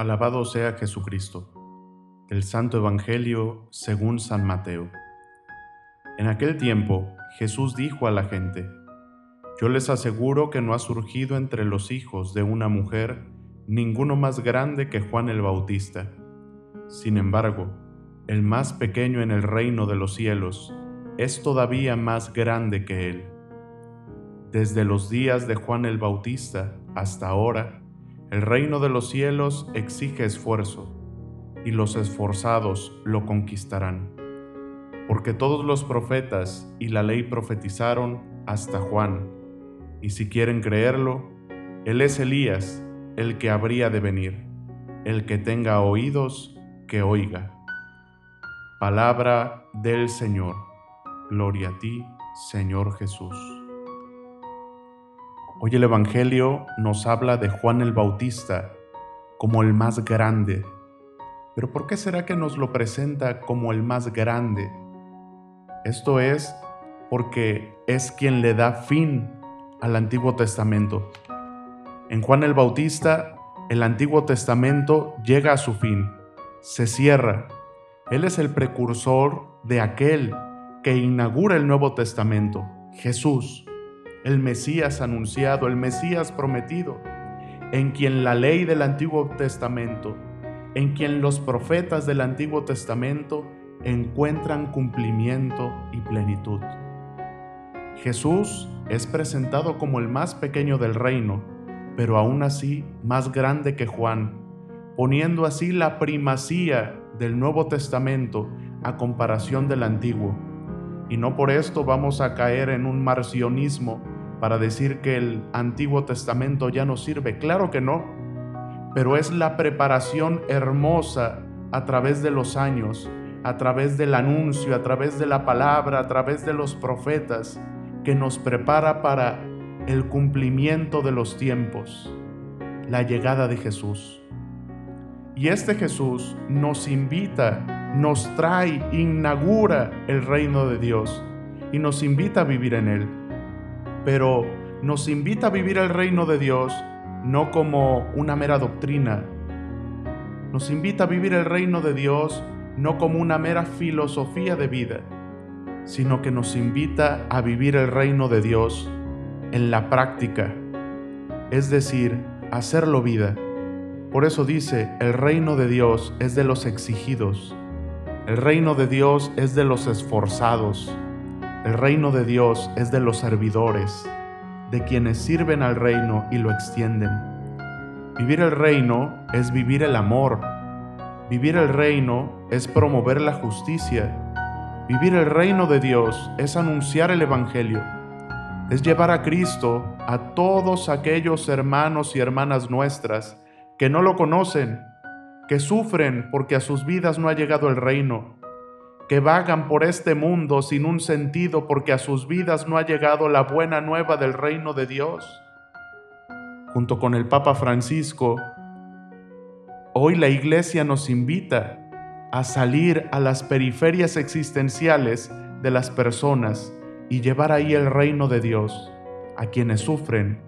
Alabado sea Jesucristo. El Santo Evangelio según San Mateo. En aquel tiempo Jesús dijo a la gente, Yo les aseguro que no ha surgido entre los hijos de una mujer ninguno más grande que Juan el Bautista. Sin embargo, el más pequeño en el reino de los cielos es todavía más grande que él. Desde los días de Juan el Bautista hasta ahora, el reino de los cielos exige esfuerzo, y los esforzados lo conquistarán. Porque todos los profetas y la ley profetizaron hasta Juan, y si quieren creerlo, él es Elías, el que habría de venir. El que tenga oídos, que oiga. Palabra del Señor. Gloria a ti, Señor Jesús. Hoy el Evangelio nos habla de Juan el Bautista como el más grande. Pero ¿por qué será que nos lo presenta como el más grande? Esto es porque es quien le da fin al Antiguo Testamento. En Juan el Bautista, el Antiguo Testamento llega a su fin, se cierra. Él es el precursor de aquel que inaugura el Nuevo Testamento, Jesús el Mesías anunciado, el Mesías prometido, en quien la ley del Antiguo Testamento, en quien los profetas del Antiguo Testamento encuentran cumplimiento y plenitud. Jesús es presentado como el más pequeño del reino, pero aún así más grande que Juan, poniendo así la primacía del Nuevo Testamento a comparación del Antiguo. Y no por esto vamos a caer en un marcionismo para decir que el Antiguo Testamento ya no sirve. Claro que no, pero es la preparación hermosa a través de los años, a través del anuncio, a través de la palabra, a través de los profetas, que nos prepara para el cumplimiento de los tiempos, la llegada de Jesús. Y este Jesús nos invita, nos trae, inaugura el reino de Dios y nos invita a vivir en él pero nos invita a vivir el reino de Dios no como una mera doctrina. Nos invita a vivir el reino de Dios no como una mera filosofía de vida, sino que nos invita a vivir el reino de Dios en la práctica, es decir, hacerlo vida. Por eso dice, el reino de Dios es de los exigidos, el reino de Dios es de los esforzados, el reino de Dios es de los servidores, de quienes sirven al reino y lo extienden. Vivir el reino es vivir el amor. Vivir el reino es promover la justicia. Vivir el reino de Dios es anunciar el Evangelio. Es llevar a Cristo a todos aquellos hermanos y hermanas nuestras que no lo conocen, que sufren porque a sus vidas no ha llegado el reino, que vagan por este mundo sin un sentido porque a sus vidas no ha llegado la buena nueva del reino de Dios. Junto con el Papa Francisco, hoy la Iglesia nos invita a salir a las periferias existenciales de las personas y llevar ahí el reino de Dios a quienes sufren,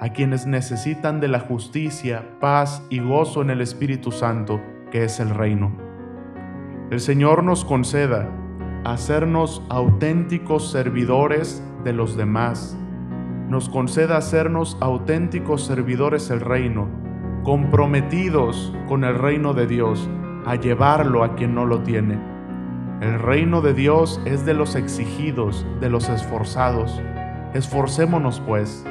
a quienes necesitan de la justicia, paz y gozo en el Espíritu Santo, que es el reino. El Señor nos conceda hacernos auténticos servidores de los demás. Nos conceda hacernos auténticos servidores del reino, comprometidos con el reino de Dios, a llevarlo a quien no lo tiene. El reino de Dios es de los exigidos, de los esforzados. Esforcémonos pues.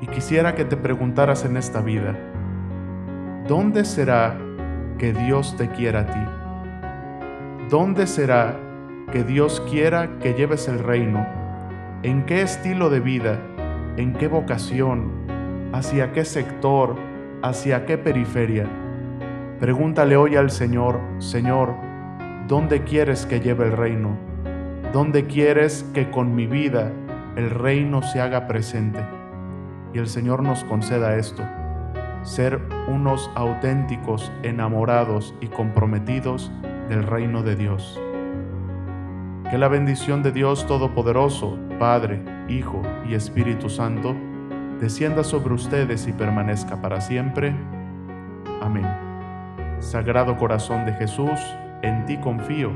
Y quisiera que te preguntaras en esta vida, ¿dónde será que Dios te quiera a ti? ¿Dónde será que Dios quiera que lleves el reino? ¿En qué estilo de vida? ¿En qué vocación? ¿Hacia qué sector? ¿Hacia qué periferia? Pregúntale hoy al Señor, Señor, ¿dónde quieres que lleve el reino? ¿Dónde quieres que con mi vida el reino se haga presente? Y el Señor nos conceda esto, ser unos auténticos, enamorados y comprometidos del reino de Dios. Que la bendición de Dios Todopoderoso, Padre, Hijo y Espíritu Santo, descienda sobre ustedes y permanezca para siempre. Amén. Sagrado Corazón de Jesús, en ti confío.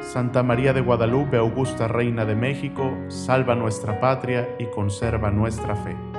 Santa María de Guadalupe, Augusta Reina de México, salva nuestra patria y conserva nuestra fe.